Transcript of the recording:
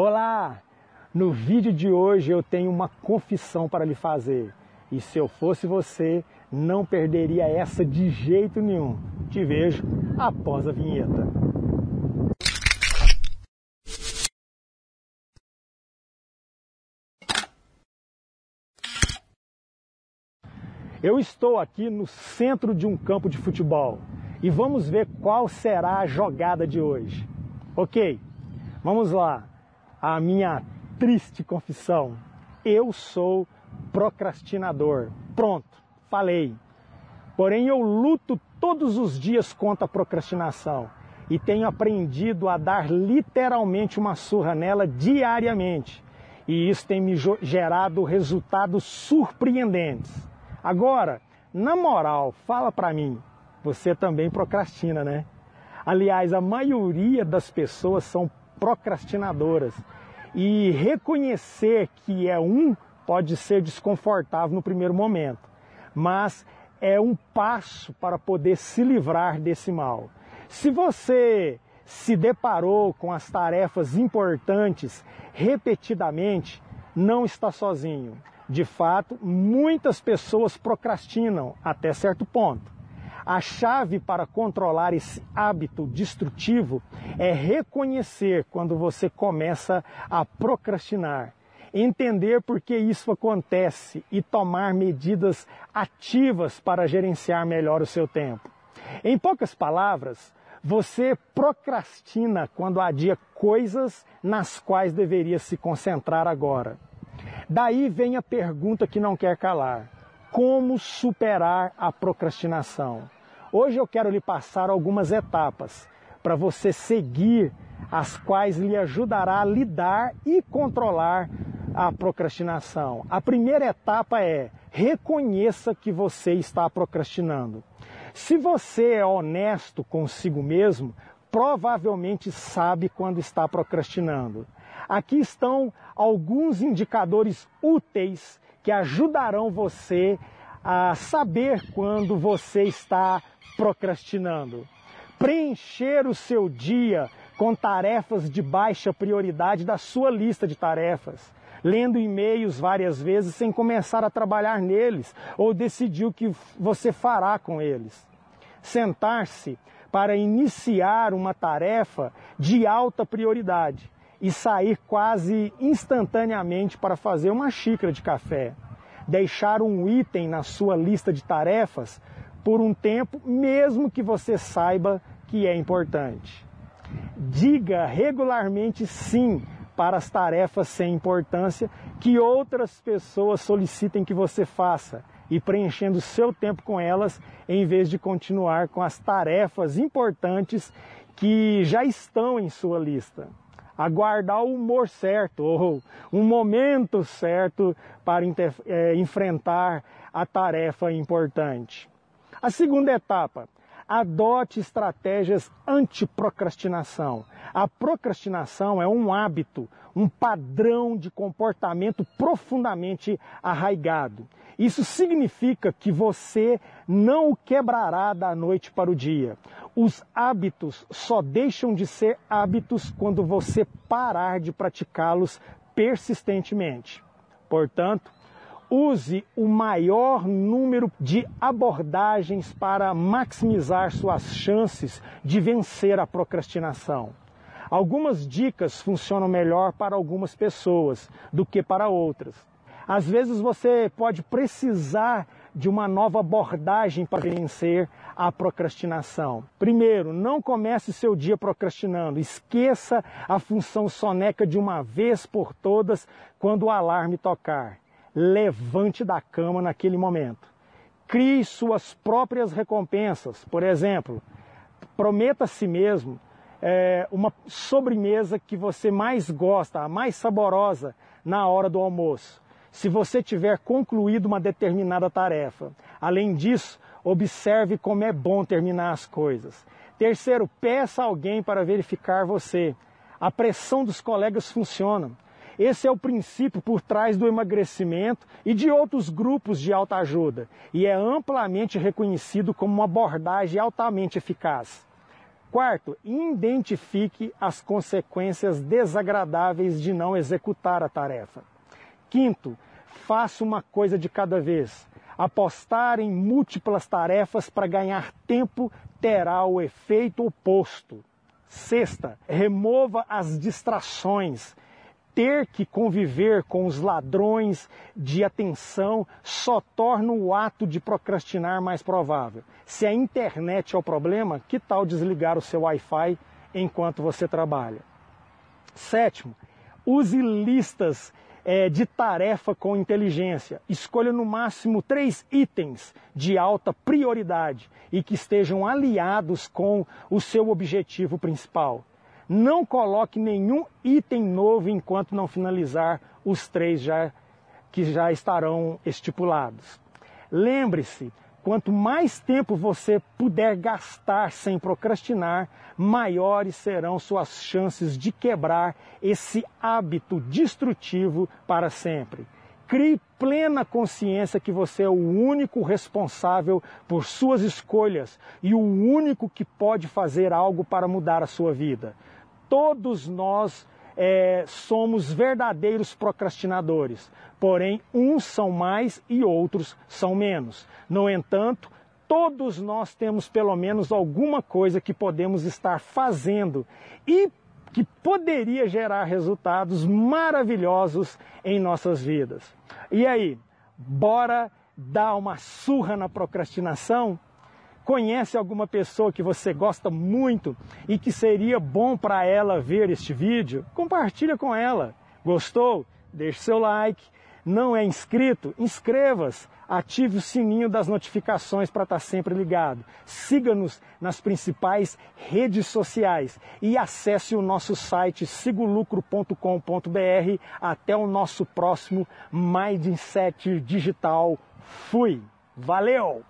Olá! No vídeo de hoje eu tenho uma confissão para lhe fazer. E se eu fosse você, não perderia essa de jeito nenhum. Te vejo após a vinheta. Eu estou aqui no centro de um campo de futebol e vamos ver qual será a jogada de hoje. Ok, vamos lá a minha triste confissão. Eu sou procrastinador. Pronto, falei. Porém, eu luto todos os dias contra a procrastinação e tenho aprendido a dar literalmente uma surra nela diariamente. E isso tem me gerado resultados surpreendentes. Agora, na moral, fala para mim, você também procrastina, né? Aliás, a maioria das pessoas são procrastinadoras. E reconhecer que é um pode ser desconfortável no primeiro momento, mas é um passo para poder se livrar desse mal. Se você se deparou com as tarefas importantes repetidamente, não está sozinho. De fato, muitas pessoas procrastinam até certo ponto. A chave para controlar esse hábito destrutivo é reconhecer quando você começa a procrastinar, entender por que isso acontece e tomar medidas ativas para gerenciar melhor o seu tempo. Em poucas palavras, você procrastina quando adia coisas nas quais deveria se concentrar agora. Daí vem a pergunta que não quer calar: como superar a procrastinação? Hoje eu quero lhe passar algumas etapas para você seguir, as quais lhe ajudará a lidar e controlar a procrastinação. A primeira etapa é reconheça que você está procrastinando. Se você é honesto consigo mesmo, provavelmente sabe quando está procrastinando. Aqui estão alguns indicadores úteis que ajudarão você a saber quando você está procrastinando. Preencher o seu dia com tarefas de baixa prioridade da sua lista de tarefas, lendo e-mails várias vezes sem começar a trabalhar neles ou decidir o que você fará com eles. Sentar-se para iniciar uma tarefa de alta prioridade e sair quase instantaneamente para fazer uma xícara de café. Deixar um item na sua lista de tarefas por um tempo, mesmo que você saiba que é importante. Diga regularmente sim para as tarefas sem importância que outras pessoas solicitem que você faça e preenchendo seu tempo com elas em vez de continuar com as tarefas importantes que já estão em sua lista. Aguardar o humor certo ou um momento certo para é, enfrentar a tarefa importante. A segunda etapa, adote estratégias anti-procrastinação. A procrastinação é um hábito, um padrão de comportamento profundamente arraigado. Isso significa que você não o quebrará da noite para o dia. Os hábitos só deixam de ser hábitos quando você parar de praticá-los persistentemente. Portanto, use o maior número de abordagens para maximizar suas chances de vencer a procrastinação. Algumas dicas funcionam melhor para algumas pessoas do que para outras. Às vezes você pode precisar de uma nova abordagem para vencer a procrastinação. Primeiro, não comece seu dia procrastinando. Esqueça a função soneca de uma vez por todas quando o alarme tocar levante da cama naquele momento. Crie suas próprias recompensas. Por exemplo, prometa a si mesmo é, uma sobremesa que você mais gosta, a mais saborosa, na hora do almoço. Se você tiver concluído uma determinada tarefa. Além disso, observe como é bom terminar as coisas. Terceiro, peça alguém para verificar você. A pressão dos colegas funciona. Esse é o princípio por trás do emagrecimento e de outros grupos de autoajuda e é amplamente reconhecido como uma abordagem altamente eficaz. Quarto, identifique as consequências desagradáveis de não executar a tarefa. Quinto, faça uma coisa de cada vez. Apostar em múltiplas tarefas para ganhar tempo terá o efeito oposto. Sexta, remova as distrações. Ter que conviver com os ladrões de atenção só torna o ato de procrastinar mais provável. Se a internet é o problema, que tal desligar o seu Wi-Fi enquanto você trabalha? Sétimo, use listas é, de tarefa com inteligência. Escolha no máximo três itens de alta prioridade e que estejam aliados com o seu objetivo principal. Não coloque nenhum item novo enquanto não finalizar os três já, que já estarão estipulados. Lembre-se, Quanto mais tempo você puder gastar sem procrastinar, maiores serão suas chances de quebrar esse hábito destrutivo para sempre. Crie plena consciência que você é o único responsável por suas escolhas e o único que pode fazer algo para mudar a sua vida. Todos nós é, somos verdadeiros procrastinadores, porém, uns são mais e outros são menos. No entanto, todos nós temos pelo menos alguma coisa que podemos estar fazendo e que poderia gerar resultados maravilhosos em nossas vidas. E aí, bora dar uma surra na procrastinação? Conhece alguma pessoa que você gosta muito e que seria bom para ela ver este vídeo? Compartilha com ela. Gostou? Deixe seu like. Não é inscrito? Inscreva-se. Ative o sininho das notificações para estar tá sempre ligado. Siga-nos nas principais redes sociais e acesse o nosso site sigolucro.com.br. Até o nosso próximo Mindset Digital. Fui! Valeu!